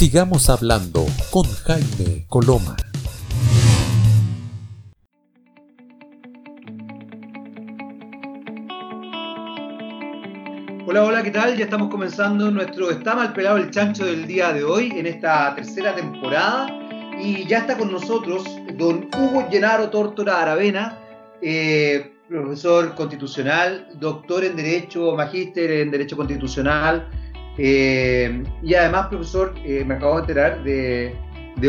Sigamos hablando con Jaime Coloma. Hola, hola, ¿qué tal? Ya estamos comenzando nuestro Está mal pelado el chancho del día de hoy en esta tercera temporada y ya está con nosotros don Hugo Llenaro Tórtora Aravena, eh, profesor constitucional, doctor en Derecho, magíster en Derecho Constitucional eh, y además profesor, eh, me acabo de enterar de,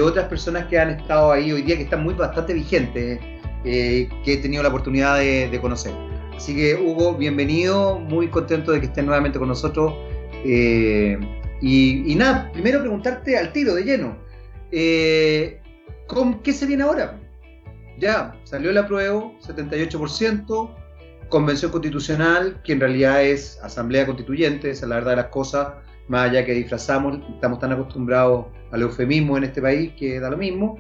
otras personas que han estado ahí hoy día que están muy bastante vigentes, que he tenido la oportunidad de, conocer. Así que Hugo, bienvenido, muy contento de que estés nuevamente con nosotros. y, y, nada, primero preguntarte al tiro de lleno. ¿Con qué se viene ahora? Ya, salió el apruebo, 78%, convención constitucional, que en realidad es asamblea constituyente, esa es la verdad de las cosas, más allá que disfrazamos, estamos tan acostumbrados al eufemismo en este país que da lo mismo,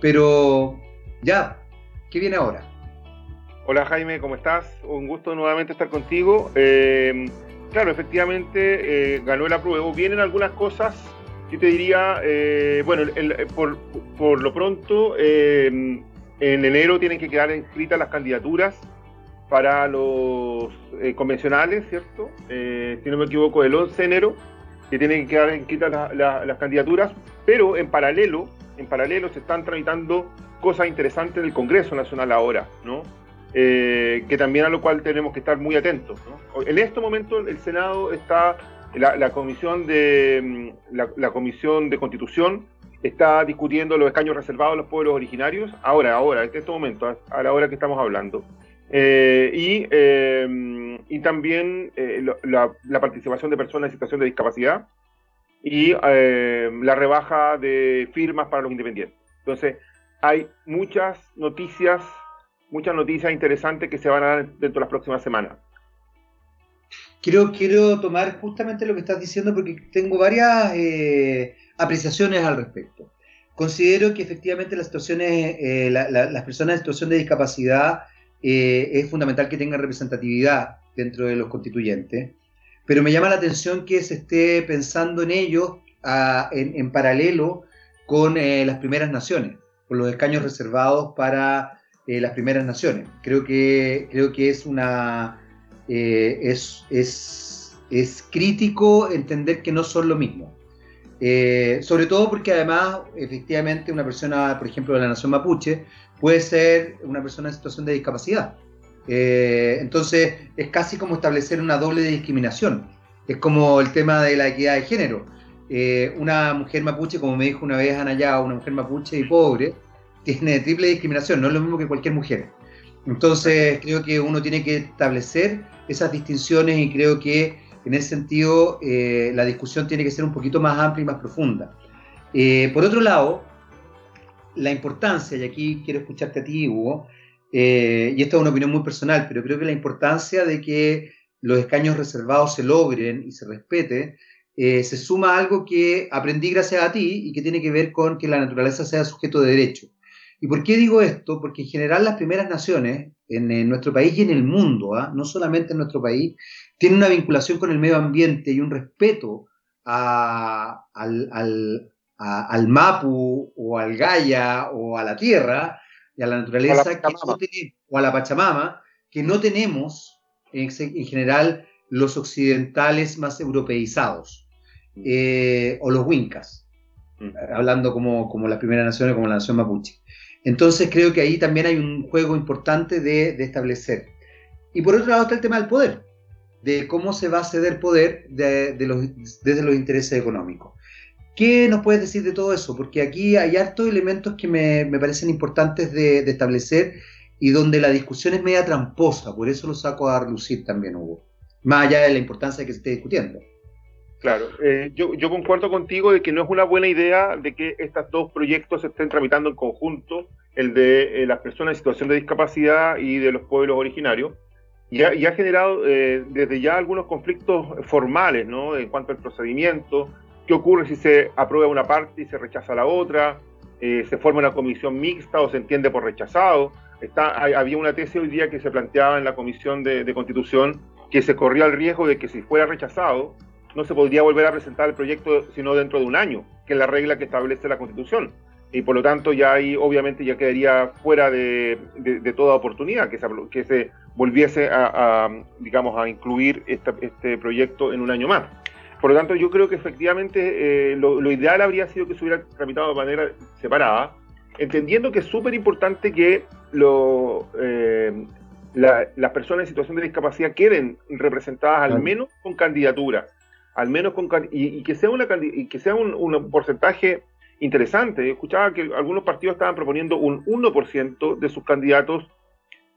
pero ya, ¿qué viene ahora? Hola Jaime, ¿cómo estás? Un gusto nuevamente estar contigo. Eh, claro, efectivamente eh, ganó el apruebo. Vienen algunas cosas yo te diría, eh, bueno, por, por, lo pronto, eh, en enero tienen que quedar inscritas las candidaturas para los eh, convencionales, ¿cierto? si no me equivoco, el 11 de enero, que tienen que quedar inscritas las candidaturas, pero en paralelo, en paralelo se están tramitando cosas interesantes del Congreso Nacional ahora, ¿no? que también a lo cual tenemos que estar muy atentos. ¿no? En este momento el Senado está la, comisión de mm, la, comisión de constitución está discutiendo los escaños reservados a los pueblos originarios ahora ahora en este momento a la hora que estamos hablando eh, y, eh, y también eh, la, participación de personas en situación de discapacidad y la rebaja de firmas para los independientes entonces hay muchas noticias muchas noticias interesantes que se van a dar dentro de las próximas semanas quiero, quiero tomar justamente lo que estás diciendo porque tengo varias apreciaciones al respecto. Considero que efectivamente las situaciones, eh, las personas en situación de discapacidad eh, es fundamental que tengan representatividad dentro de los constituyentes, pero me llama la atención que se esté pensando en ellos en, paralelo con las primeras naciones, con los escaños reservados para las primeras naciones. Creo que, creo que es una eh, es, es, es, crítico entender que no son lo mismo. Eh, sobre todo porque además, efectivamente, una persona, por ejemplo, de la nación mapuche, puede ser una persona en situación de discapacidad. Eh, entonces, es casi como establecer una doble discriminación. Es como el tema de la equidad de género. una mujer mapuche, como me dijo una vez Ana una mujer mapuche y pobre, tiene triple discriminación, no es lo mismo que cualquier mujer. Entonces, creo que uno tiene que establecer esas distinciones y creo que en ese sentido eh, la discusión tiene que ser un poquito más amplia y más profunda. Eh, por otro lado, la importancia, y aquí quiero escucharte a ti, Hugo, eh, y esta es una opinión muy personal, pero creo que la importancia de que los escaños reservados se logren y se respete, se suma a algo que aprendí gracias a ti y que tiene que ver con que la naturaleza sea sujeto de derecho. ¿Y por qué digo esto? Porque en general las primeras naciones en, nuestro país y en el mundo, ¿ah? no solamente en nuestro país, tienen una vinculación con el medio ambiente y un respeto al, Mapu o al Gaia o a la tierra y a la naturaleza o a la Pachamama que no tenemos en, general los occidentales más europeizados mm. eh, o los Wincas, mm. hablando como, como las primeras naciones, como la nación mapuche. Entonces creo que ahí también hay un juego importante de, establecer. Y por otro lado está el tema del poder, de cómo se va a ceder poder desde los intereses económicos. ¿Qué nos puedes decir de todo eso? Porque aquí hay hartos elementos que me, parecen importantes de, establecer y donde la discusión es media tramposa, por eso lo saco a relucir también, Hugo, más allá de la importancia de que se esté discutiendo. Claro, eh, yo, yo concuerdo contigo de que no es una buena idea de que estos dos proyectos se estén tramitando en conjunto, el de eh, las personas en situación de discapacidad y de los pueblos originarios, y ha, y ha generado eh, desde ya algunos conflictos formales, ¿no? En cuanto al procedimiento, qué ocurre si se aprueba una parte y se rechaza la otra, se forma una comisión mixta o se entiende por rechazado. Está, había una tesis hoy día que se planteaba en la comisión de, constitución que se corría el riesgo de que si fuera rechazado, no se podría volver a presentar el proyecto sino dentro de un año, que es la regla que establece la Constitución. Y por lo tanto ya ahí obviamente ya quedaría fuera de, toda oportunidad que se, volviese a, digamos, a incluir este proyecto en un año más. Por lo tanto, yo creo que efectivamente eh, lo, ideal habría sido que se hubiera tramitado de manera separada, entendiendo que es súper importante que lo, eh, las personas en situación de discapacidad queden representadas al menos con candidatura, al menos con y, que sea una y que sea un, porcentaje interesante. Escuchaba que algunos partidos estaban proponiendo un 1% de sus candidatos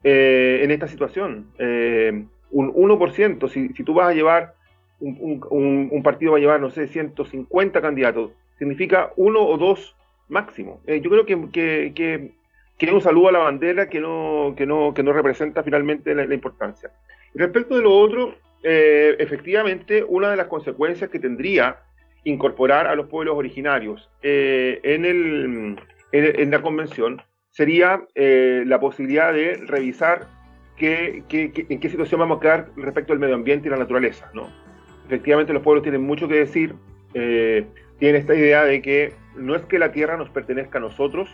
eh, en esta situación. Eh, un 1%, si, si tú vas a llevar, un, partido va a llevar, no sé, 150 candidatos, significa uno o dos máximo. Eh, yo creo que, que que un saludo a la bandera que no, que no, que no representa finalmente la, importancia. respecto de lo otro, eh, efectivamente, una de las consecuencias que tendría incorporar a los pueblos originarios eh, en, el, en, la convención sería la posibilidad de revisar qué, en qué situación vamos a quedar respecto al medio ambiente y la naturaleza. ¿no? Efectivamente, los pueblos tienen mucho que decir, tienen esta idea de que no es que la tierra nos pertenezca a nosotros,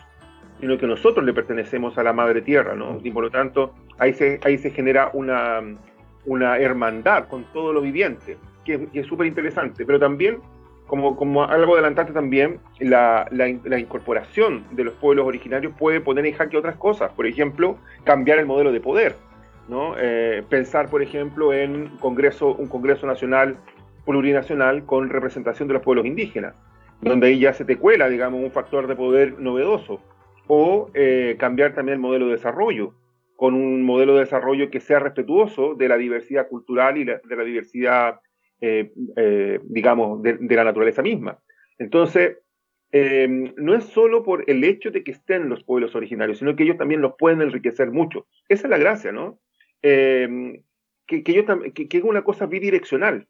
sino que nosotros le pertenecemos a la madre tierra, ¿no? Y por lo tanto, ahí se, genera una, hermandad con todo lo viviente, que, es súper interesante, pero también, como, como algo adelantante también, la, la, incorporación de los pueblos originarios puede poner en jaque otras cosas, por ejemplo, cambiar el modelo de poder, ¿no? Eh, pensar, por ejemplo, en congreso, un Congreso Nacional plurinacional con representación de los pueblos indígenas, donde ahí ya se te cuela, digamos, un factor de poder novedoso o eh, cambiar también el modelo de desarrollo, con un modelo de desarrollo que sea respetuoso de la diversidad cultural y de la diversidad, eh, eh, digamos, de, la naturaleza misma. Entonces, no es solo por el hecho de que estén los pueblos originarios, sino que ellos también los pueden enriquecer mucho. Esa es la gracia, ¿no? Que, que, que, es una cosa bidireccional.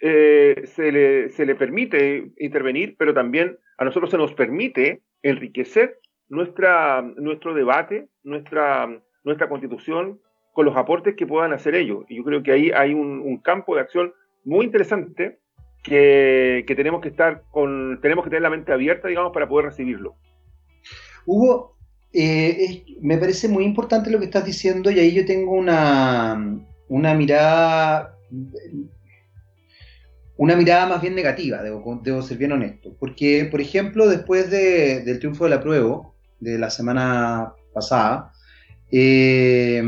se, le, se le permite intervenir, pero también a nosotros se nos permite enriquecer nuestra, nuestro debate, nuestra, nuestra constitución, con los aportes que puedan hacer ellos. Y yo creo que ahí hay un, campo de acción muy interesante que, tenemos que estar con, tenemos que tener la mente abierta, digamos, para poder recibirlo. Hugo, eh, me parece muy importante lo que estás diciendo y ahí yo tengo una, una mirada una mirada más bien negativa, debo, debo, ser bien honesto. Porque, por ejemplo, después del triunfo de la prueba, de la semana pasada, eh,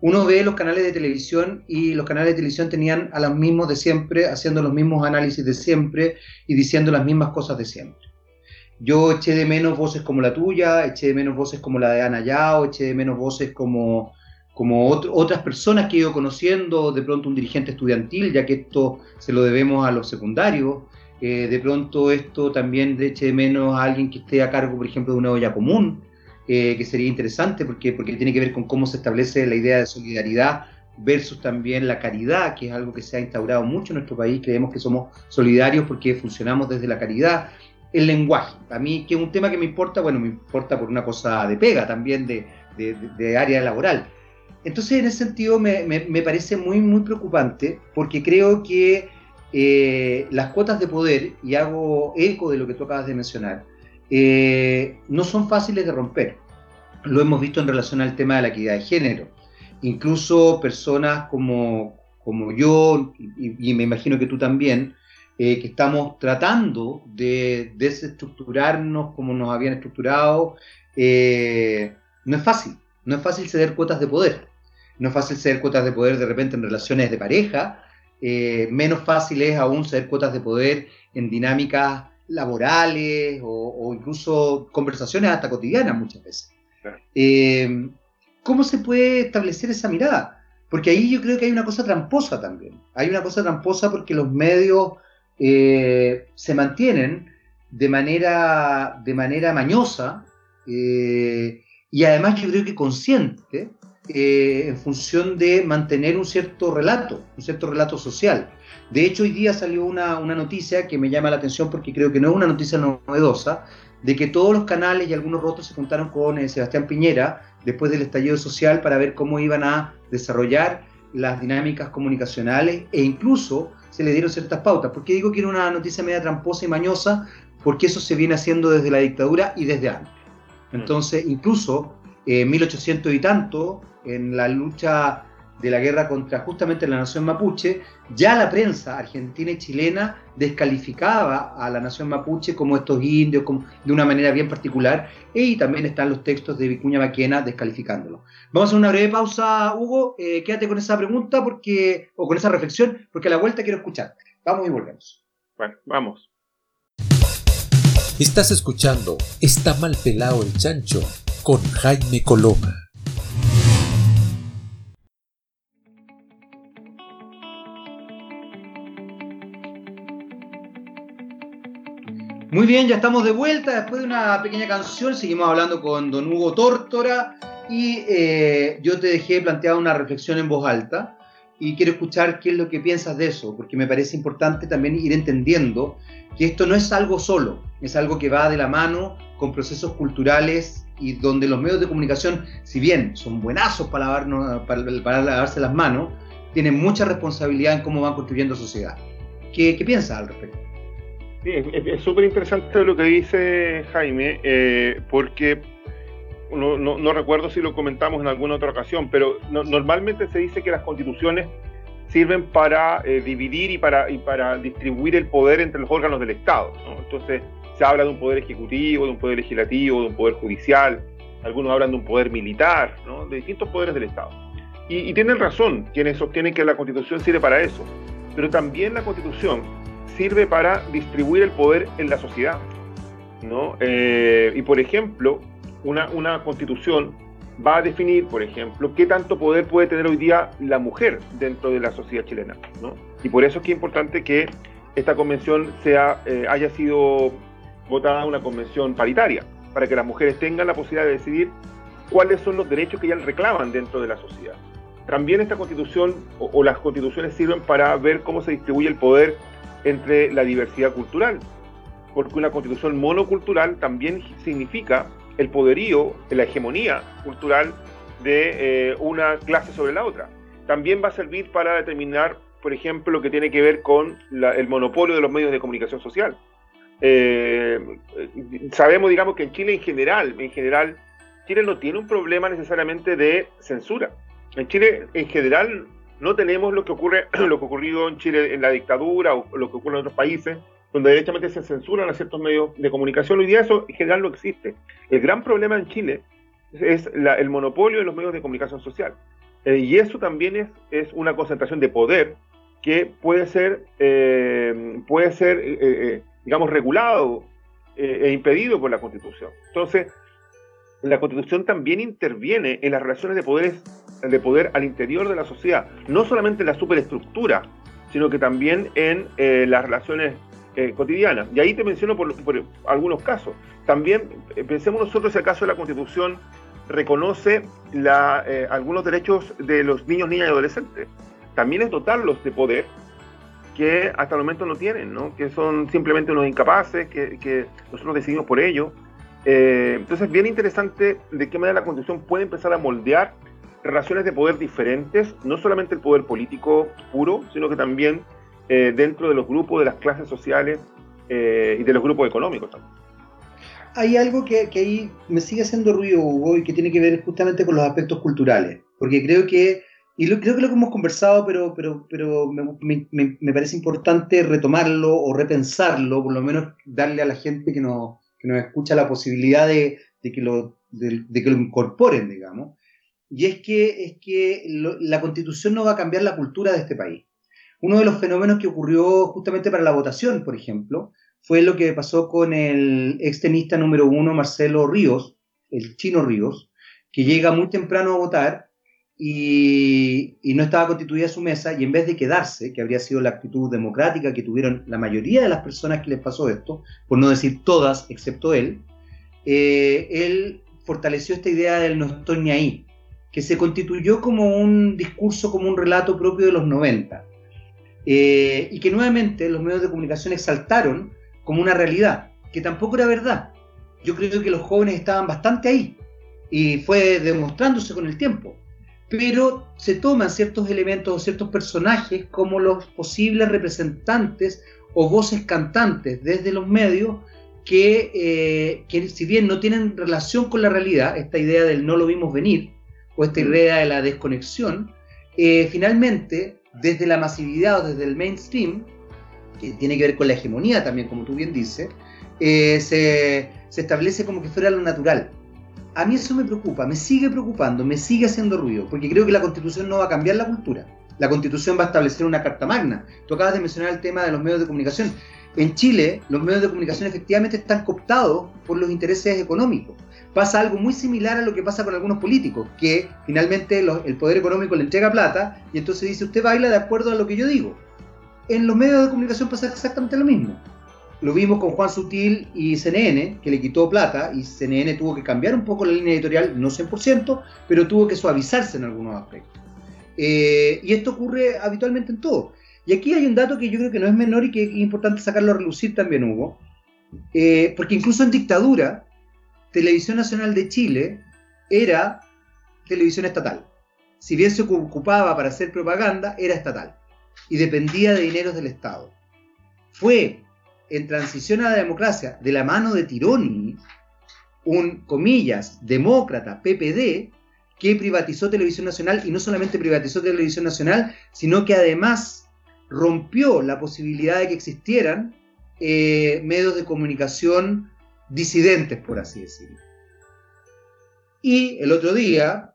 uno ve los canales de televisión y los canales de televisión tenían a los mismos de siempre, haciendo los mismos análisis de siempre y diciendo las mismas cosas de siempre. Yo eché de menos voces como la tuya, eché de menos voces como la de Ana Yao, eché de menos voces como, como otras personas que he ido conociendo, de pronto un dirigente estudiantil, ya que esto se lo debemos a los secundarios, eh, de pronto esto también eche de menos a alguien que esté a cargo, por ejemplo, de una olla común, eh, que sería interesante porque, porque tiene que ver con cómo se establece la idea de solidaridad versus también la caridad, que es algo que se ha instaurado mucho en nuestro país. Creemos que somos solidarios porque funcionamos desde la caridad. El lenguaje, a mí que es un tema que me importa, bueno, me importa por una cosa de pega también, de, de, área laboral. Entonces, en ese sentido, me, me, parece muy, muy preocupante porque creo que eh, las cuotas de poder, y hago eco de lo que tú acabas de mencionar, eh, no son fáciles de romper. Lo hemos visto en relación al tema de la equidad de género. Incluso personas como, como yo, y, me imagino que tú también, eh, que estamos tratando de desestructurarnos como nos habían estructurado, no es fácil. No es fácil ceder cuotas de poder. No es fácil ceder cuotas de poder de repente en relaciones de pareja, eh, menos fácil es aún ser cuotas de poder en dinámicas laborales o, incluso conversaciones hasta cotidianas muchas veces. Eh, ¿Cómo se puede establecer esa mirada? Porque ahí yo creo que hay una cosa tramposa también. Hay una cosa tramposa porque los medios eh, se mantienen de manera, de manera mañosa y además yo creo que consciente eh, en función de mantener un cierto relato, un cierto relato social. De hecho, hoy día salió una, noticia que me llama la atención porque creo que no es una noticia novedosa, de que todos los canales y algunos rostros se juntaron con eh, Sebastián Piñera después del estallido social para ver cómo iban a desarrollar las dinámicas comunicacionales e incluso se le dieron ciertas pautas. ¿Por qué digo que era una noticia media tramposa y mañosa? Porque eso se viene haciendo desde la dictadura y desde antes. Mm. Entonces, incluso en 1800 y tanto, en la lucha de la guerra contra justamente la nación mapuche, ya la prensa argentina y chilena descalificaba a la nación mapuche como estos indios, como, de una manera bien particular, y también están los textos de Vicuña Maquena descalificándolo. Vamos a hacer una breve pausa, Hugo, eh, quédate con esa pregunta porque, o con esa reflexión, porque a la vuelta quiero escuchar. Vamos y volvemos. Bueno, vamos. Estás escuchando Está mal pelado el chancho con Jaime Coloma. Muy bien, ya estamos de vuelta después de una pequeña canción. Seguimos hablando con don Hugo Tórtora y eh, yo te dejé planteada una reflexión en voz alta y quiero escuchar qué es lo que piensas de eso, porque me parece importante también ir entendiendo que esto no es algo solo, es algo que va de la mano con procesos culturales y donde los medios de comunicación, si bien son buenazos para, lavarnos, para, lavarse las manos, tienen mucha responsabilidad en cómo van construyendo sociedad. ¿Qué, qué piensas al respecto? Es súper interesante lo que dice Jaime, eh, porque no, no, recuerdo si lo comentamos en alguna otra ocasión, pero normalmente se dice que las constituciones sirven para eh, dividir y para, y para distribuir el poder entre los órganos del Estado. Entonces se habla de un poder ejecutivo, de un poder legislativo, de un poder judicial, algunos hablan de un poder militar, de distintos poderes del Estado. Y, y tienen razón quienes sostienen que la constitución sirve para eso, pero también la constitución sirve para distribuir el poder en la sociedad. ¿no? Eh, y por ejemplo, una, una constitución va a definir, por ejemplo, qué tanto poder puede tener hoy día la mujer dentro de la sociedad chilena. ¿no? Y por eso es que es importante que esta convención sea, eh, haya sido votada una convención paritaria, para que las mujeres tengan la posibilidad de decidir cuáles son los derechos que ellas reclaman dentro de la sociedad. También esta constitución o las constituciones sirven para ver cómo se distribuye el poder entre la diversidad cultural, porque una constitución monocultural también significa el poderío, la hegemonía cultural de eh, una clase sobre la otra. También va a servir para determinar, por ejemplo, lo que tiene que ver con el monopolio de los medios de comunicación social. Eh, sabemos, digamos, que en Chile en general, en general, Chile no tiene un problema necesariamente de censura. En Chile, en general, no tenemos lo que ocurre, lo que ocurrido en Chile en la dictadura o lo que ocurre en otros países, donde derechamente se censuran a ciertos medios de comunicación. Hoy día eso en general no existe. El gran problema en Chile es el monopolio de los medios de comunicación social. Eh, y eso también es, es, una concentración de poder que puede ser, eh, puede ser eh, digamos, regulado e impedido por la Constitución. Entonces, la Constitución también interviene en las relaciones de poderes de poder al interior de la sociedad, no solamente en la superestructura, sino que también en eh, las relaciones eh, cotidianas. Y ahí te menciono por, algunos casos. También eh, pensemos nosotros si acaso la Constitución reconoce algunos derechos de los niños, niñas y adolescentes. También es dotarlos de poder que hasta el momento no tienen, ¿no? que son simplemente unos incapaces, que, que nosotros decidimos por ello. entonces, bien interesante de qué manera la Constitución puede empezar a moldear relaciones de poder diferentes, no solamente el poder político puro, sino que también eh, dentro de los grupos, de las clases sociales eh, y de los grupos económicos también. Hay algo que, ahí me sigue haciendo ruido, Hugo, y que tiene que ver justamente con los aspectos culturales, porque creo que, y creo que lo que hemos conversado, pero, pero, pero me, me, parece importante retomarlo o repensarlo, por lo menos darle a la gente que nos, que nos escucha la posibilidad de, de que lo, de que lo incorporen, digamos y es que, es que la constitución no va a cambiar la cultura de este país. Uno de los fenómenos que ocurrió justamente para la votación, por ejemplo, fue lo que pasó con el extenista número uno, Marcelo Ríos, el chino Ríos, que llega muy temprano a votar y, no estaba constituida su mesa y en vez de quedarse, que habría sido la actitud democrática que tuvieron la mayoría de las personas que les pasó esto, por no decir todas excepto él, eh, él fortaleció esta idea del no estoy ni ahí que se constituyó como un discurso, como un relato propio de los 90, eh, y que nuevamente los medios de comunicación exaltaron como una realidad, que tampoco era verdad. Yo creo que los jóvenes estaban bastante ahí, y fue demostrándose con el tiempo. pero se toman ciertos elementos o ciertos personajes como los posibles representantes o voces cantantes desde los medios que, eh, que, si bien no tienen relación con la realidad, esta idea del no lo vimos venir, o esta mm. idea de la desconexión, eh, finalmente, desde la masividad o desde el mainstream, que tiene que ver con la hegemonía también, como tú bien dices, eh, se, se establece como que fuera lo natural. A mí eso me preocupa, me sigue preocupando, me sigue haciendo ruido, porque creo que la constitución no va a cambiar la cultura. La constitución va a establecer una carta magna. Tú acabas de mencionar el tema de los medios de comunicación. En Chile, los medios de comunicación efectivamente están cooptados por los intereses económicos. Pasa algo muy similar a lo que pasa con algunos políticos, que finalmente el poder económico le entrega plata y entonces dice, usted baila de acuerdo a lo que yo digo. En los medios de comunicación pasa exactamente lo mismo. Lo vimos con Juan Sutil y CNN, que le quitó plata y CNN tuvo que cambiar un poco la línea editorial, no 100%, pero tuvo que suavizarse en algunos aspectos. Eh, y esto ocurre habitualmente en todo. Y aquí hay un dato que yo creo que no es menor y que es importante sacarlo a relucir también, Hugo, eh, porque incluso en dictadura, Televisión Nacional de Chile era televisión estatal. Si bien se ocupaba para hacer propaganda, era estatal y dependía de dineros del Estado. Fue en transición a la democracia de la mano de Tironi, un, comillas, demócrata, PPD, que privatizó Televisión Nacional y no solamente privatizó Televisión Nacional, sino que además rompió la posibilidad de que existieran eh, medios de comunicación disidentes, por así decirlo. Y el otro día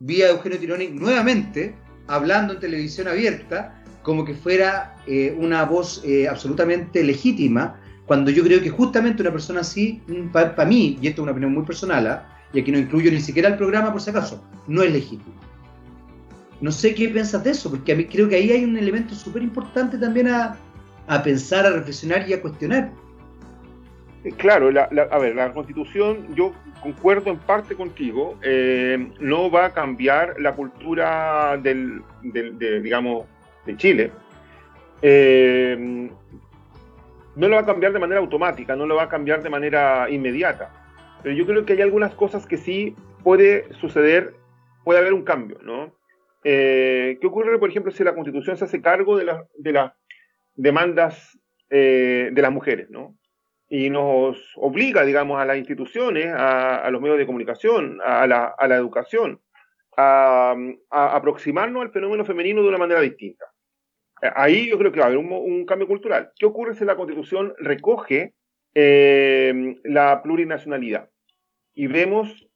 vi a Eugenio Tironi nuevamente hablando en televisión abierta como que fuera eh, una voz eh, absolutamente legítima, cuando yo creo que justamente una persona así, mm, para mí, y esto es una opinión muy personal, ¿ah? y aquí no incluyo ni siquiera el programa por si acaso, no es legítimo. No sé qué piensas de eso, porque a mí creo que ahí hay un elemento súper importante también a, pensar, a reflexionar y a cuestionar. Eh, claro, a ver, la constitución, yo concuerdo en parte contigo, no va a cambiar la cultura del, del digamos, de Chile, eh, no lo va a cambiar de manera automática, no lo va a cambiar de manera inmediata. Pero yo creo que hay algunas cosas que sí puede suceder, puede haber un cambio, ¿no? Eh, ¿Qué ocurre, por ejemplo, si la Constitución se hace cargo de, las demandas eh, de las mujeres, ¿no? Y nos obliga, digamos, a las instituciones, a, los medios de comunicación, a la, a la educación, a, aproximarnos al fenómeno femenino de una manera distinta. Ahí yo creo que va a haber un, cambio cultural. ¿Qué ocurre si la Constitución recoge eh, la plurinacionalidad? Y vemos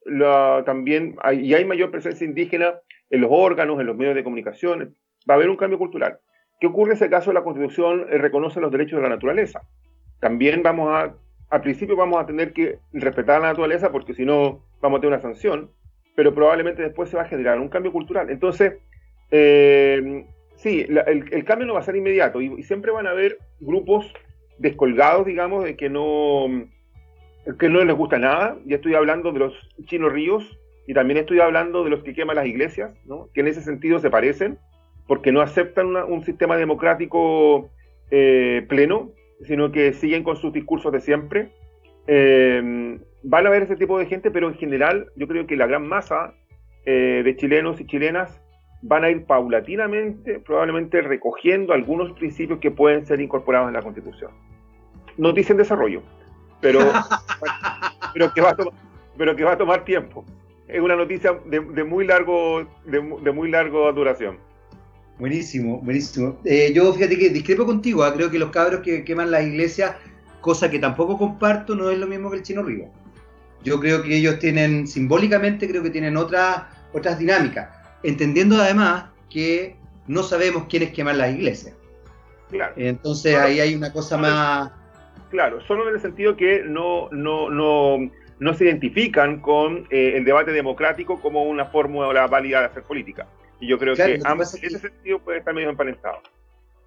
también, y hay mayor presencia indígena en los órganos, en los medios de comunicación, va a haber un cambio cultural. ¿Qué ocurre si acaso la Constitución eh, reconoce los derechos de la naturaleza? También vamos a, al principio vamos a tener que respetar la naturaleza porque si no vamos a tener una sanción, pero probablemente después se va a generar un cambio cultural. Entonces, eh, sí, el, cambio no va a ser inmediato y, siempre van a haber grupos descolgados, digamos, de que no, que no les gusta nada. Ya estoy hablando de los chinos ríos y también estoy hablando de los que queman las iglesias, ¿no? que en ese sentido se parecen, porque no aceptan un sistema democrático eh, pleno, sino que siguen con sus discursos de siempre. Eh, van a haber ese tipo de gente, pero en general yo creo que la gran masa eh, de chilenos y chilenas van a ir paulatinamente, probablemente recogiendo algunos principios que pueden ser incorporados en la Constitución. No dicen desarrollo, pero, pero, que va a tomar, pero que va a tomar tiempo. Es una noticia de, muy largo de, muy largo duración. Buenísimo, buenísimo. Eh, yo fíjate que discrepo contigo, ¿ah? creo que los cabros que queman las iglesias, cosa que tampoco comparto, no es lo mismo que el chino río. Yo creo que ellos tienen, simbólicamente, creo que tienen otras otras dinámicas, entendiendo además que no sabemos quiénes queman las iglesias. Claro. Entonces ahí hay una cosa más... Claro, solo en el sentido que no, no, no, no se identifican con eh, el debate democrático como una fórmula válida de hacer política. Y yo creo que ambos, en ese sentido puede estar medio empanestado.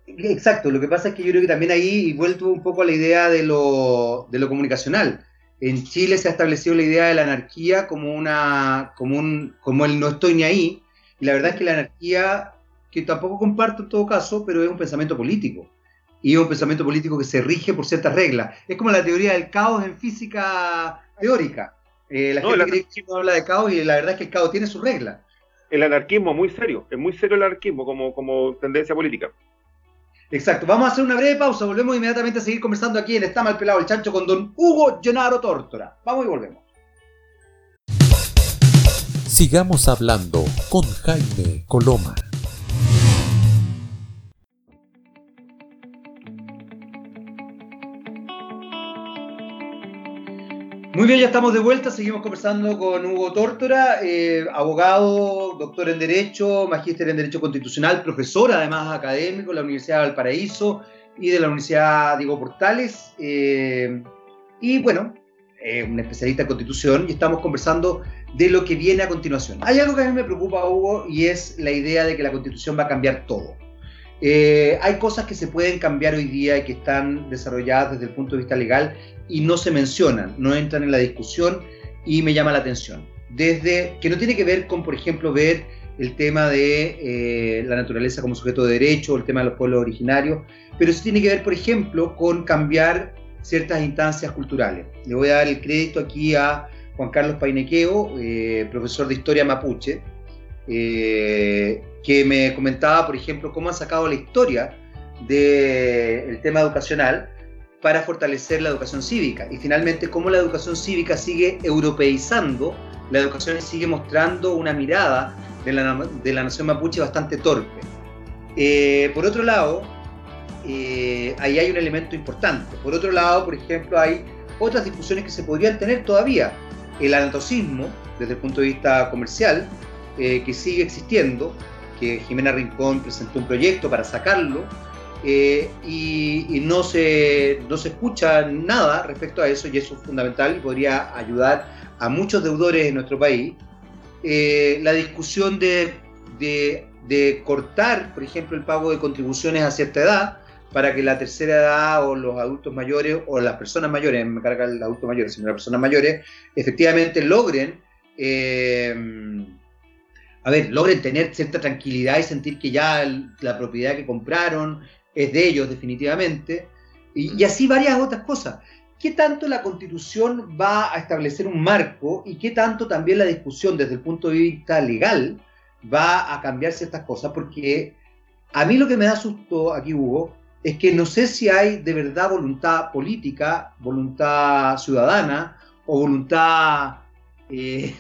Exacto, lo que pasa es que yo creo que también ahí vuelto un poco a la idea de lo, de lo comunicacional. En Chile se ha establecido la idea de la anarquía como una como un como el no estoy ni ahí y la verdad es que la anarquía que tampoco comparto en todo caso, pero es un pensamiento político y es un pensamiento político que se rige por ciertas reglas. Es como la teoría del caos en física teórica. Eh, la gente cree que uno habla de caos y la verdad es que el caos tiene sus reglas. el anarquismo muy serio, es muy serio el anarquismo como, como tendencia política. Exacto, vamos a hacer una breve pausa, volvemos inmediatamente a seguir conversando aquí en Está mal pelado el chancho con don Hugo Gennaro Tórtora. Vamos y volvemos. Sigamos hablando con Jaime Coloma. Muy bien, ya estamos de vuelta, seguimos conversando con Hugo Tórtora, eh, abogado, doctor en Derecho, magíster en Derecho Constitucional, profesor además académico de la Universidad de Valparaíso y de la Universidad Diego Portales. Eh, y bueno, un especialista en Constitución y estamos conversando de lo que viene a continuación. Hay algo que a mí me preocupa, Hugo, y es la idea de que la Constitución va a cambiar todo. Eh, hay cosas que se pueden cambiar hoy día y que están desarrolladas desde el punto de vista legal y no se mencionan, no entran en la discusión y me llama la atención. Desde que no tiene que ver con, por ejemplo, ver el tema de eh, la naturaleza como sujeto de derecho, el tema de los pueblos originarios, pero sí tiene que ver, por ejemplo, con cambiar ciertas instancias culturales. Le voy a dar el crédito aquí a Juan Carlos Painequeo, eh, profesor de historia mapuche, eh, que me comentaba, por ejemplo, cómo han sacado la historia del tema educacional para fortalecer la educación cívica y finalmente cómo la educación cívica sigue europeizando la educación sigue mostrando una mirada de la, de la nación mapuche bastante torpe. Eh, por otro lado, eh, ahí hay un elemento importante. Por otro lado, por ejemplo, hay otras discusiones que se podrían tener todavía. El anatocismo, desde el punto de vista comercial, eh, que sigue existiendo, que Jimena Rincón presentó un proyecto para sacarlo, eh, y, no, se, no se escucha nada respecto a eso y eso es fundamental y podría ayudar a muchos deudores en nuestro país. Eh, la discusión de, de, cortar, por ejemplo, el pago de contribuciones a cierta edad para que la tercera edad o los adultos mayores o las personas mayores, me carga el adulto mayor, sino las personas mayores, efectivamente logren eh, a ver, logren tener cierta tranquilidad y sentir que ya la propiedad que compraron es de ellos definitivamente, y, así varias otras cosas. ¿Qué tanto la constitución va a establecer un marco y qué tanto también la discusión desde el punto de vista legal va a cambiar ciertas cosas? Porque a mí lo que me da susto aquí, Hugo, es que no sé si hay de verdad voluntad política, voluntad ciudadana o voluntad eh,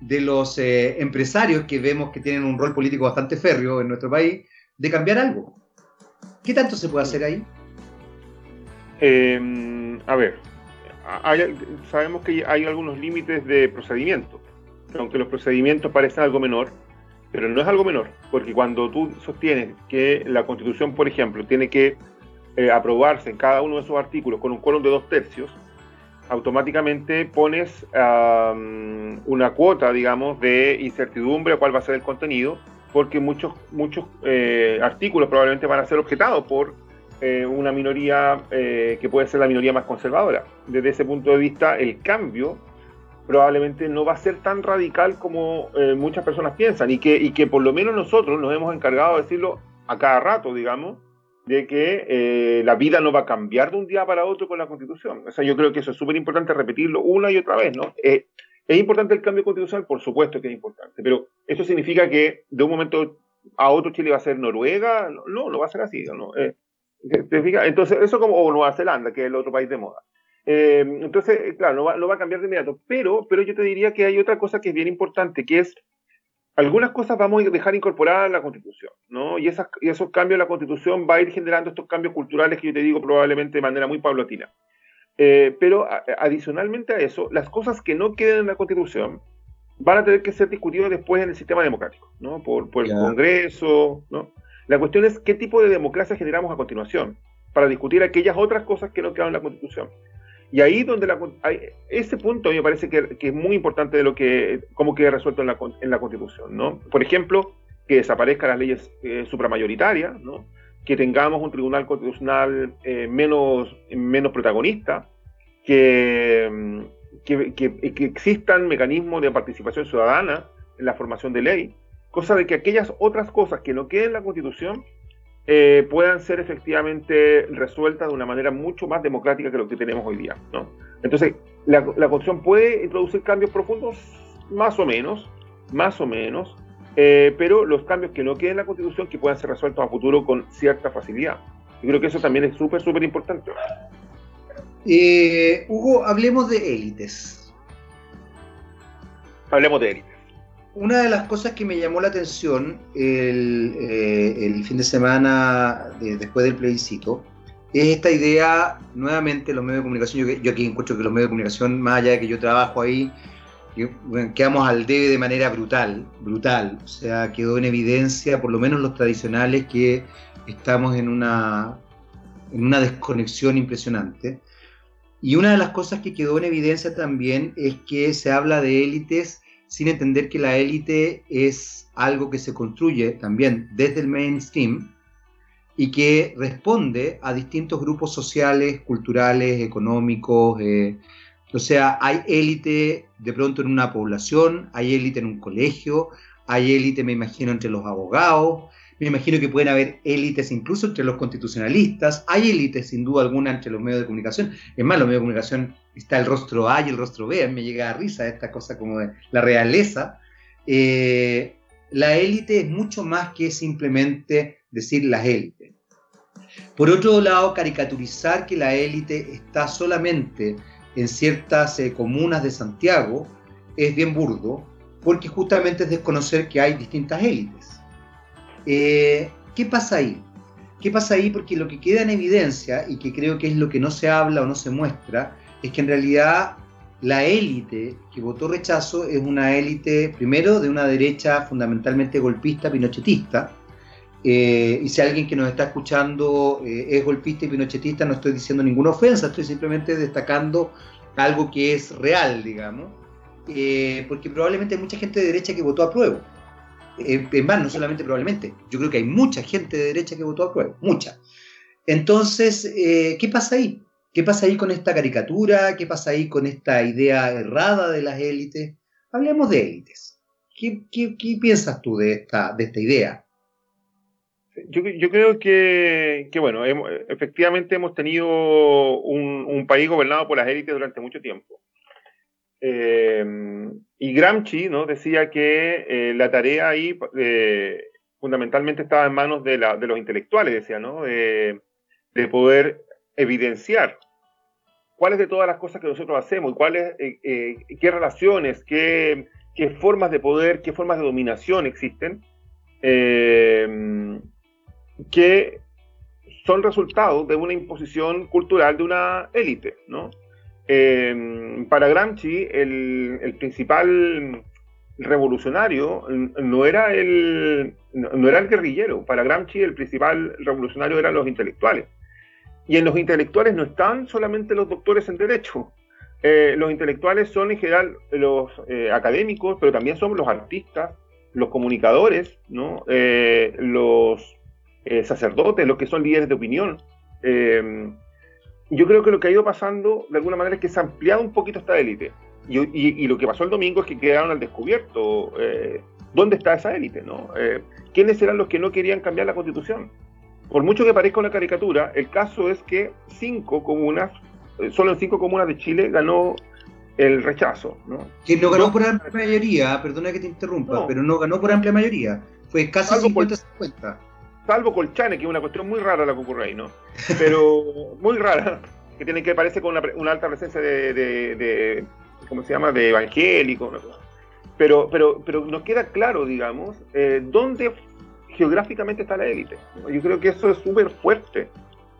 de los eh, empresarios que vemos que tienen un rol político bastante férreo en nuestro país de cambiar algo. ¿Qué tanto se puede hacer ahí? Em, a ver, sabemos que hay algunos límites de procedimiento, aunque los procedimientos parecen algo menor, pero no es algo menor, porque cuando tú sostienes que la Constitución, por ejemplo, tiene que eh, aprobarse en cada uno de esos artículos con un quórum de dos tercios, automáticamente pones una cuota, digamos, de incertidumbre cuál va a ser el contenido, porque muchos, muchos eh, artículos probablemente van a ser objetados por eh, una minoría eh, que puede ser la minoría más conservadora. Desde ese punto de vista, el cambio probablemente no va a ser tan radical como muchas personas piensan y que, y que por lo menos nosotros nos hemos encargado de decirlo a cada rato, digamos, de que la vida no va a cambiar de un día para otro con la constitución. O sea, yo creo que eso es súper importante repetirlo una y otra vez, ¿no? ¿Es importante el cambio constitucional? Por supuesto que es importante, pero ¿eso significa que de un momento a otro Chile va a ser Noruega? No, no va a ser así. ¿no? Eh, ¿te, Entonces, eso como o Nueva Zelanda, que es el otro país de moda. Eh, entonces, claro, no va, no va, a cambiar de inmediato, pero, pero yo te diría que hay otra cosa que es bien importante, que es algunas cosas vamos a dejar incorporadas en la Constitución, ¿no? Y, esas, y esos cambios en la Constitución va a ir generando estos cambios culturales que yo te digo probablemente de manera muy paulatina. Eh, pero adicionalmente a eso, las cosas que no queden en la Constitución van a tener que ser discutidas después en el sistema democrático, ¿no? Por, el Congreso, ¿no? La cuestión es qué tipo de democracia generamos a continuación para discutir aquellas otras cosas que no quedan en la Constitución. Y ahí donde la, ese punto me parece que, es muy importante de lo que cómo queda resuelto en la, en la Constitución, ¿no? Por ejemplo, que desaparezcan las leyes eh, supramayoritarias, ¿no? que tengamos un tribunal constitucional eh, menos, menos protagonista, que, que, que, existan mecanismos de participación ciudadana en la formación de ley, cosa de que aquellas otras cosas que no queden en la Constitución eh, puedan ser efectivamente resueltas de una manera mucho más democrática que lo que tenemos hoy día. ¿no? Entonces, la, la Constitución puede introducir cambios profundos, más o menos, más o menos, eh, pero los cambios que no queden en la Constitución que puedan ser resueltos a futuro con cierta facilidad. Yo creo que eso también es súper, súper importante. Eh, Hugo, hablemos de élites. Hablemos de élites. Una de las cosas que me llamó la atención el, eh, fin de semana después del plebiscito es esta idea, nuevamente, los medios de comunicación. Yo, yo, aquí encuentro que los medios de comunicación, más allá de que yo trabajo ahí, quedamos al debe de manera brutal, brutal. O sea, quedó en evidencia, por lo menos los tradicionales, que estamos en una, en una desconexión impresionante. Y una de las cosas que quedó en evidencia también es que se habla de élites sin entender que la élite es algo que se construye también desde el mainstream y que responde a distintos grupos sociales, culturales, económicos. Eh, o sea, hay élite de pronto en una población, hay élite en un colegio, hay élite, me imagino, entre los abogados, me imagino que pueden haber élites incluso entre los constitucionalistas, hay élites sin duda alguna entre los medios de comunicación, es más, los medios de comunicación está el rostro A y el rostro B, me llega a risa esta cosa como de la realeza. Eh, la élite es mucho más que simplemente decir las élites. Por otro lado, caricaturizar que la élite está solamente en ciertas eh, comunas de Santiago es bien burdo, porque justamente es desconocer que hay distintas élites. Eh, ¿Qué pasa ahí? ¿Qué pasa ahí? Porque lo que queda en evidencia, y que creo que es lo que no se habla o no se muestra, es que en realidad la élite que votó rechazo es una élite, primero, de una derecha fundamentalmente golpista, pinochetista. Eh, y si alguien que nos está escuchando eh, es golpista y pinochetista, no estoy diciendo ninguna ofensa, estoy simplemente destacando algo que es real, digamos. porque probablemente hay mucha gente de derecha que votó a prueba en más, no solamente probablemente, yo creo que hay mucha gente de derecha que votó a prueba, mucha. Entonces, eh, ¿qué pasa ahí? ¿Qué pasa ahí con esta caricatura? ¿Qué pasa ahí con esta idea errada de las élites? Hablemos de élites. ¿Qué, piensas tú de esta, de esta idea? Yo, creo que, bueno, efectivamente hemos tenido un, país gobernado por las élites durante mucho tiempo. Eh, y Gramsci ¿no? decía que eh, la tarea ahí eh, fundamentalmente estaba en manos de, la, de los intelectuales, decía, ¿no? de poder evidenciar cuáles de todas las cosas que nosotros hacemos y cuáles, qué relaciones, qué, qué, formas de poder, qué formas de dominación existen, que son resultados de una imposición cultural de una élite, ¿no? Em, para Gramsci, el, principal revolucionario no era el, no era el guerrillero. Para Gramsci, el principal revolucionario eran los intelectuales. Y en los intelectuales no están solamente los doctores en derecho. Eh, los intelectuales son en general los eh, académicos, pero también son los artistas, los comunicadores. Eh, los sacerdotes, los que son líderes de opinión. Yo creo que lo que ha ido pasando de alguna manera es que se ha ampliado un poquito esta élite. Y, lo que pasó el domingo es que quedaron al descubierto eh, dónde está esa élite, ¿no? Eh, ¿Quiénes eran los que no querían cambiar la constitución? Por mucho que parezca una caricatura, el caso es que cinco comunas, eh, solo en cinco comunas de Chile ganó el rechazo, ¿no? Que no ganó por amplia mayoría, perdona que te interrumpa, pero no ganó por amplia mayoría. Fue casi 50-50 salvo Colchane, que es una cuestión muy rara la que ocurre ahí, ¿no? Pero muy rara, que tiene que parece con una, alta presencia de, ¿cómo se llama?, de evangélico. Pero, pero, pero nos queda claro, digamos, eh, dónde geográficamente está la élite. Yo creo que eso es súper fuerte,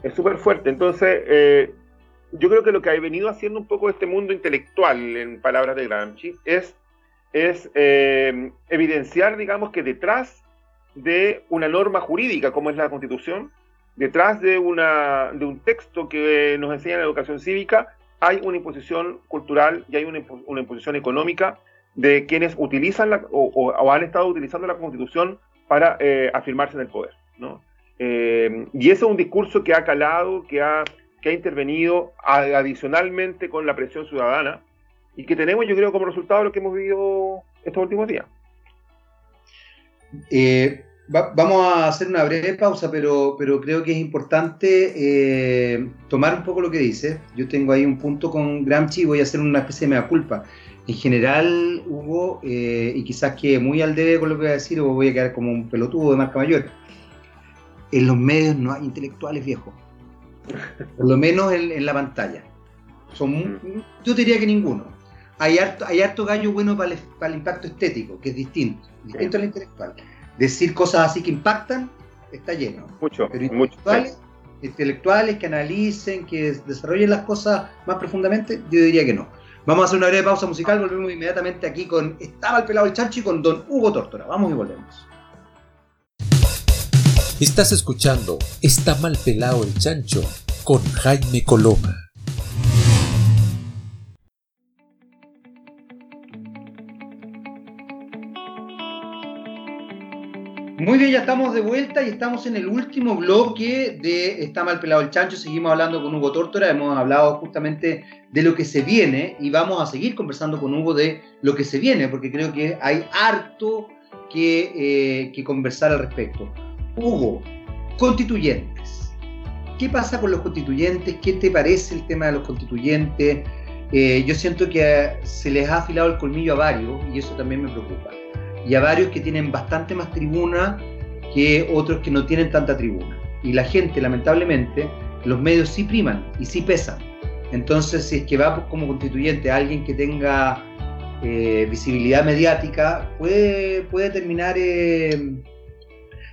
es súper fuerte. Entonces, eh, yo creo que lo que ha venido haciendo un poco este mundo intelectual, en palabras de Gramsci, es, es eh, evidenciar, digamos, que detrás de una norma jurídica como es la Constitución, detrás de, una, de un texto que nos enseña la educación cívica, hay una imposición cultural y hay una, imposición económica de quienes utilizan la, o, han estado utilizando la Constitución para eh, afirmarse en el poder. ¿no? Eh, y ese es un discurso que ha calado, que ha, que ha intervenido adicionalmente con la presión ciudadana y que tenemos, yo creo, como resultado lo que hemos vivido estos últimos días. Eh, vamos a hacer una breve pausa, pero, pero creo que es importante eh, tomar un poco lo que dice. Yo tengo ahí un punto con Gramsci y voy a hacer una especie de mea culpa. En general, Hugo, eh, y quizás que muy al debe con lo que voy a decir, o voy a quedar como un pelotudo de marca mayor. En los medios no hay intelectuales viejos. Por lo menos en, la pantalla. Son, yo diría que ninguno. Hay harto, hay harto gallo bueno para el, para el impacto estético, que es distinto, distinto al intelectual decir cosas así que impactan, está lleno. Mucho, Pero intelectuales, intelectuales que analicen, que desarrollen las cosas más profundamente, yo diría que no. Vamos a hacer una breve pausa musical, volvemos inmediatamente aquí con Estaba el pelado el chancho y con Don Hugo Tórtora. Vamos y volvemos. Estás escuchando Está mal pelado el chancho con Jaime Coloma. Muy bien, ya estamos de vuelta y estamos en el último bloque de Está mal pelado el chancho. Seguimos hablando con Hugo Tórtora, hemos hablado justamente de lo que se viene y vamos a seguir conversando con Hugo de lo que se viene, porque creo que hay harto que, eh, conversar al respecto. Hugo, constituyentes. ¿Qué pasa con los constituyentes? ¿Qué te parece el tema de los constituyentes? Eh, yo siento que se les ha afilado el colmillo a varios y eso también me preocupa y a varios que tienen bastante más tribuna que otros que no tienen tanta tribuna. Y la gente, lamentablemente, los medios sí priman y sí pesan. Entonces, si es que va como constituyente alguien que tenga eh, visibilidad mediática, puede, puede terminar eh,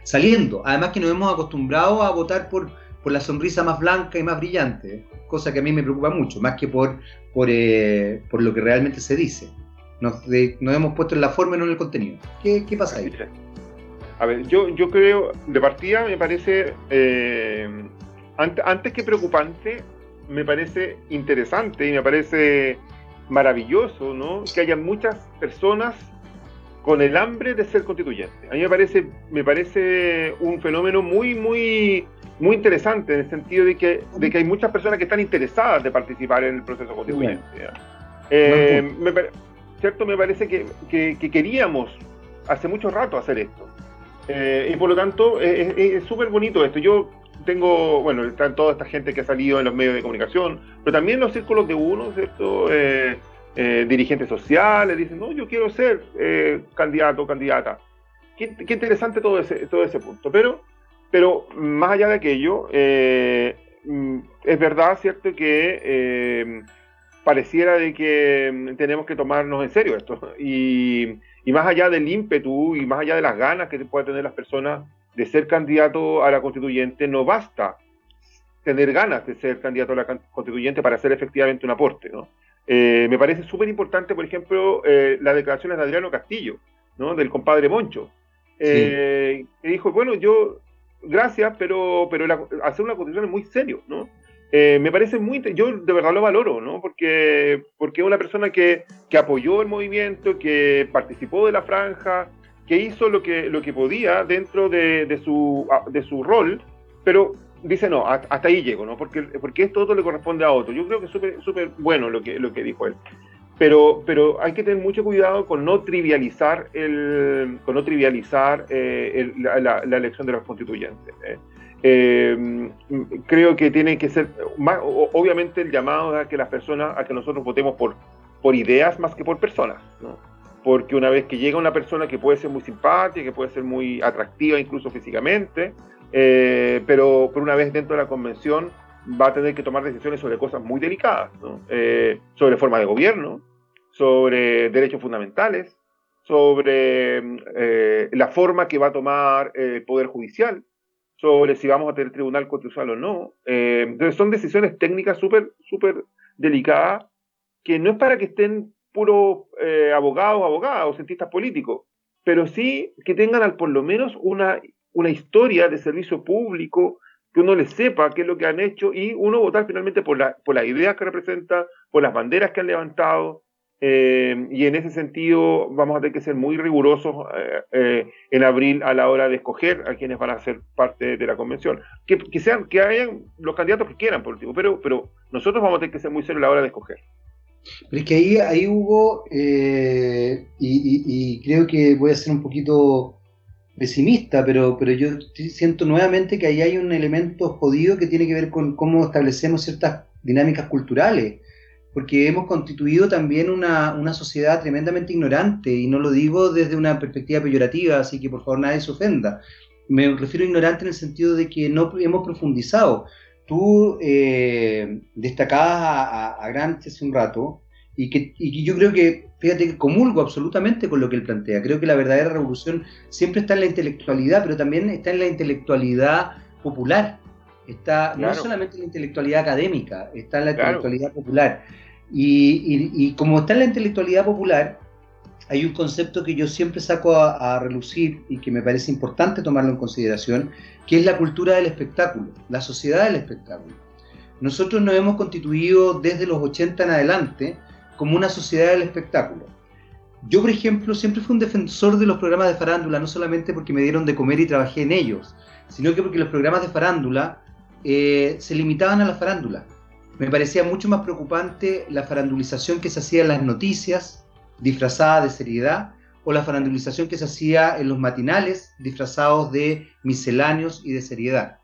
saliendo. Además que nos hemos acostumbrado a votar por, por la sonrisa más blanca y más brillante, cosa que a mí me preocupa mucho, más que por, por, eh, por lo que realmente se dice. Nos, hemos puesto en la forma y no en el contenido. ¿Qué, pasa ahí? A ver, yo, yo creo, de partida me parece, eh, antes, que preocupante, me parece interesante y me parece maravilloso, ¿no? Que haya muchas personas con el hambre de ser constituyente. A mí me parece, me parece un fenómeno muy, muy, muy interesante en el sentido de que, de que hay muchas personas que están interesadas de participar en el proceso constituyente. Eh, me, ¿cierto? Me parece que, queríamos hace mucho rato hacer esto. Eh, y por lo tanto, es súper bonito esto. Yo tengo, bueno, están toda esta gente que ha salido en los medios de comunicación, pero también los círculos de uno, ¿cierto? Eh, eh, dirigentes sociales dicen, no, yo quiero ser candidato o candidata. Qué, interesante todo ese, todo ese punto. Pero, pero más allá de aquello, mm, es verdad, ¿cierto? Que pareciera de que mm, tenemos que tomarnos en serio esto. Y, más allá del ímpetu y más allá de las ganas que pueden tener las personas de ser candidato a la constituyente, no basta tener ganas de ser candidato a la constituyente para hacer efectivamente un aporte. ¿no? Eh, me parece súper importante, por ejemplo, eh, las declaraciones de Adriano Castillo, ¿no? del compadre Moncho, eh, que dijo, bueno, yo, gracias, pero, pero hacer una constitución es muy serio, ¿no? Eh, me parece muy, yo de verdad lo valoro, ¿no? Porque, porque es una persona que, que, apoyó el movimiento, que participó de la franja, que hizo lo que, lo que podía dentro de, de su, de su rol, pero dice no, hasta ahí llego, ¿no? Porque, porque esto otro le corresponde a otro. Yo creo que es súper bueno lo que, lo que dijo él. Pero, pero hay que tener mucho cuidado con no trivializar el, con no trivializar eh, la, la, elección de los constituyentes. ¿eh? Eh, creo que tiene que ser, más, obviamente el llamado a que las personas, a que nosotros votemos por, por ideas más que por personas, ¿no? porque una vez que llega una persona que puede ser muy simpática, que puede ser muy atractiva incluso físicamente, eh, pero por una vez dentro de la convención va a tener que tomar decisiones sobre cosas muy delicadas, eh, sobre forma de gobierno, sobre derechos fundamentales, sobre eh, la forma que va a tomar el Poder Judicial, sobre si vamos a tener tribunal constitucional o no. Eh, entonces son decisiones técnicas súper, súper delicadas que no es para que estén puros eh, abogados, abogadas o cientistas políticos, pero sí que tengan al, por lo menos una, una historia de servicio público, que uno les sepa qué es lo que han hecho y uno votar finalmente por, la, por las ideas que representan, por las banderas que han levantado, eh, y en ese sentido vamos a tener que ser muy rigurosos eh, eh, en abril a la hora de escoger a quienes van a ser parte de la convención. Que, sean, que hayan los candidatos que quieran, por último, pero, pero nosotros vamos a tener que ser muy serios a la hora de escoger. Pero es que ahí, ahí hubo, y, creo que voy a ser un poquito pesimista, pero, pero yo siento nuevamente que ahí hay un elemento jodido que tiene que ver con cómo establecemos ciertas dinámicas culturales, porque hemos constituido también una, una sociedad tremendamente ignorante, y no lo digo desde una perspectiva peyorativa, así que por favor nadie se ofenda. Me refiero a ignorante en el sentido de que no hemos profundizado. Tú eh, destacabas a, a, a hace un rato, y que, y yo creo que, fíjate que comulgo absolutamente con lo que él plantea. Creo que la verdadera revolución siempre está en la intelectualidad, pero también está en la intelectualidad popular. Está no solamente en la intelectualidad académica, está en la intelectualidad popular. Y, como está en la intelectualidad popular, hay un concepto que yo siempre saco a, a, relucir y que me parece importante tomarlo en consideración, que es la cultura del espectáculo, la sociedad del espectáculo. Nosotros nos hemos constituido desde los 80 en adelante como una sociedad del espectáculo. Yo, por ejemplo, siempre fui un defensor de los programas de farándula, no solamente porque me dieron de comer y trabajé en ellos, sino que porque los programas de farándula eh, se limitaban a la farándula. Me parecía mucho más preocupante la farandulización que se hacía en las noticias, disfrazada de seriedad, o la farandulización que se hacía en los matinales, disfrazados de misceláneos y de seriedad.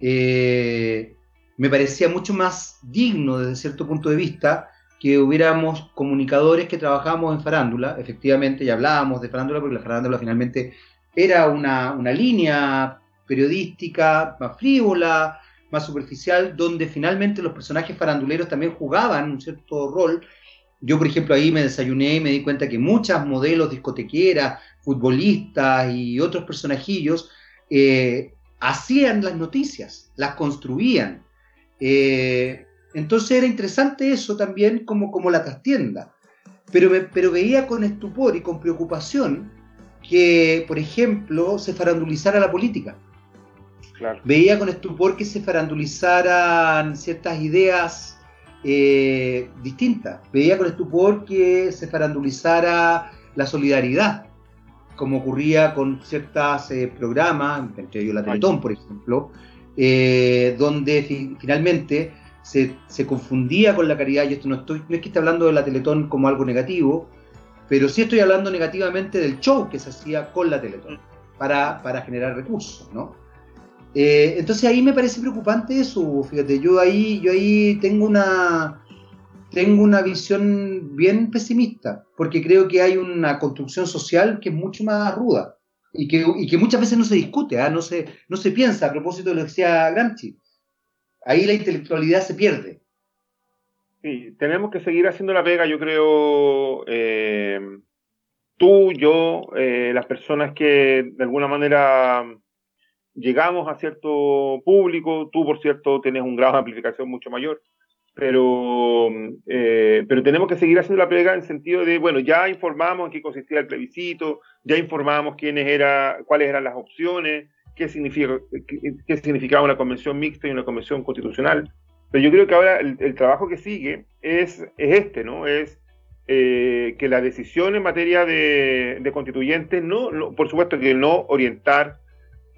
Eh, me parecía mucho más digno desde cierto punto de vista que hubiéramos comunicadores que trabajamos en farándula, efectivamente, ya hablábamos de farándula porque la farándula finalmente era una, una línea periodística más frívola, más superficial, donde finalmente los personajes faranduleros también jugaban un cierto rol. Yo, por ejemplo, ahí me desayuné y me di cuenta que muchas modelos discotequeras, futbolistas y otros personajillos eh, hacían las noticias, las construían. Eh, entonces era interesante eso también como, como la trastienda. Pero, pero veía con estupor y con preocupación que, por ejemplo, se farandulizara la política. Veía con estupor que se farandulizaran ciertas ideas eh, distintas. Veía con estupor que se farandulizara la solidaridad, como ocurría con ciertos eh, programas, entre ellos la Teletón, por ejemplo, eh, donde finalmente se, confundía con la caridad, y esto no, estoy, no es que esté hablando de la Teletón como algo negativo, pero sí estoy hablando negativamente del show que se hacía con la Teletón para, para generar recursos, ¿no? Eh, entonces ahí me parece preocupante eso, fíjate, yo ahí, yo ahí tengo una, tengo una visión bien pesimista, porque creo que hay una construcción social que es mucho más ruda y que, y que muchas veces no se discute, ¿ah? no, se, no se piensa a propósito de lo que decía Gramsci ahí la intelectualidad se pierde. Sí, tenemos que seguir haciendo la pega, yo creo, eh, tú, yo, eh, las personas que de alguna manera llegamos a cierto público, tú por cierto tienes un grado de amplificación mucho mayor, pero, eh, pero tenemos que seguir haciendo la pega en sentido de, bueno, ya informamos en qué consistía el plebiscito, ya informamos quiénes era, cuáles eran las opciones, qué, significa, qué, significaba una convención mixta y una convención constitucional. Pero yo creo que ahora el, trabajo que sigue es, es este, ¿no? Es eh, que la decisión en materia de constituyentes, no, por supuesto que no orientar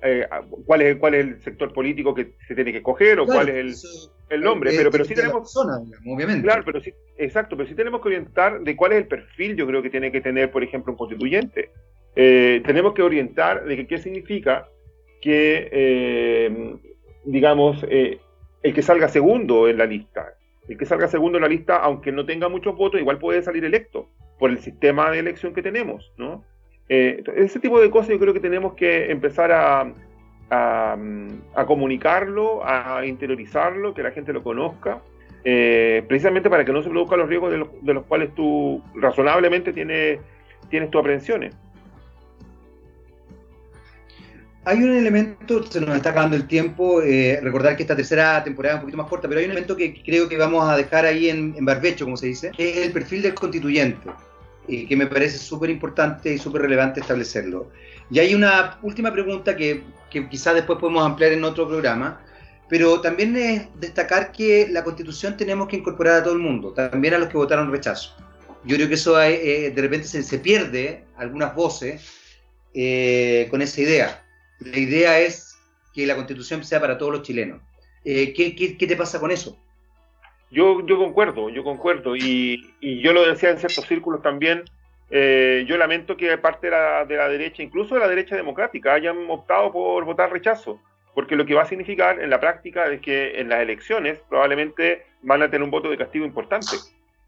eh, cuál, es, cuál es el sector político que se tiene que escoger o cuál es el, el nombre, pero, pero sí tenemos... obviamente. Claro, pero sí, exacto, pero sí tenemos que orientar de cuál es el perfil, yo creo que tiene que tener, por ejemplo, un constituyente. Eh, tenemos que orientar de qué significa que, eh, digamos, eh, el que salga segundo en la lista. El que salga segundo en la lista, aunque no tenga muchos votos, igual puede salir electo por el sistema de elección que tenemos, ¿no? Eh, ese tipo de cosas yo creo que tenemos que empezar a, comunicarlo, a interiorizarlo, que la gente lo conozca, precisamente para que no se produzcan los riesgos de los, cuales tú razonablemente tienes, tienes tus aprensiones. Hay un elemento, se nos está acabando el tiempo, eh, recordar que esta tercera temporada es un poquito más corta, pero hay un elemento que creo que vamos a dejar ahí en, barbecho, como se dice, que es el perfil del constituyente, y que me parece súper importante y súper relevante establecerlo. Y hay una última pregunta que, quizás después podemos ampliar en otro programa, pero también es destacar que la constitución tenemos que incorporar a todo el mundo, también a los que votaron rechazo. Yo creo que eso eh, de repente se, pierde algunas voces eh, con esa idea la idea es que la constitución sea para todos los chilenos. Eh, ¿qué, qué, te pasa con eso? Yo, yo concuerdo, yo concuerdo, y, y, yo lo decía en ciertos círculos también, Eh, yo lamento que parte de la, de la, derecha, incluso de la derecha democrática, hayan optado por votar rechazo, porque lo que va a significar en la práctica es que en las elecciones probablemente van a tener un voto de castigo importante.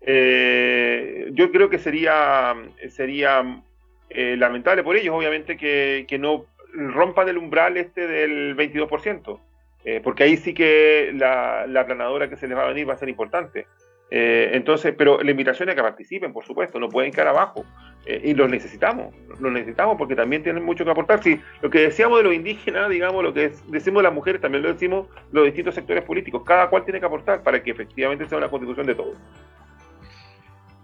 Eh, yo creo que sería, sería eh, lamentable por ellos, obviamente, que, que, no rompan el umbral este del 22%, porque ahí sí que la, la planadora que se les va a venir va a ser importante. Eh, entonces, pero la invitación es que participen, por supuesto, no pueden quedar abajo. Eh, y los necesitamos, los necesitamos porque también tienen mucho que aportar. Si lo que decíamos de los indígenas, digamos, lo que decimos de las mujeres, también lo decimos los distintos sectores políticos. Cada cual tiene que aportar para que efectivamente sea una constitución de todos.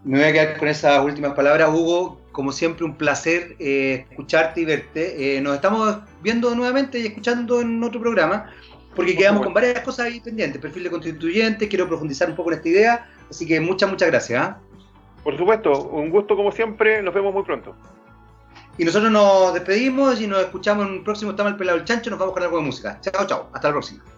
Me voy a quedar con esas últimas palabras, Hugo. Como siempre, un placer eh, escucharte y verte. nos estamos viendo nuevamente y escuchando en otro programa porque quedamos con varias cosas ahí pendientes. Perfil de constituyente, quiero profundizar un poco en esta idea Así que muchas, muchas gracias. ¿ah? Por supuesto, un gusto como siempre, nos vemos muy pronto. Y nosotros nos despedimos y nos escuchamos en un próximo Estamos el Pelado el Chancho, nos vamos con algo de música. Chao, chao, hasta la próxima.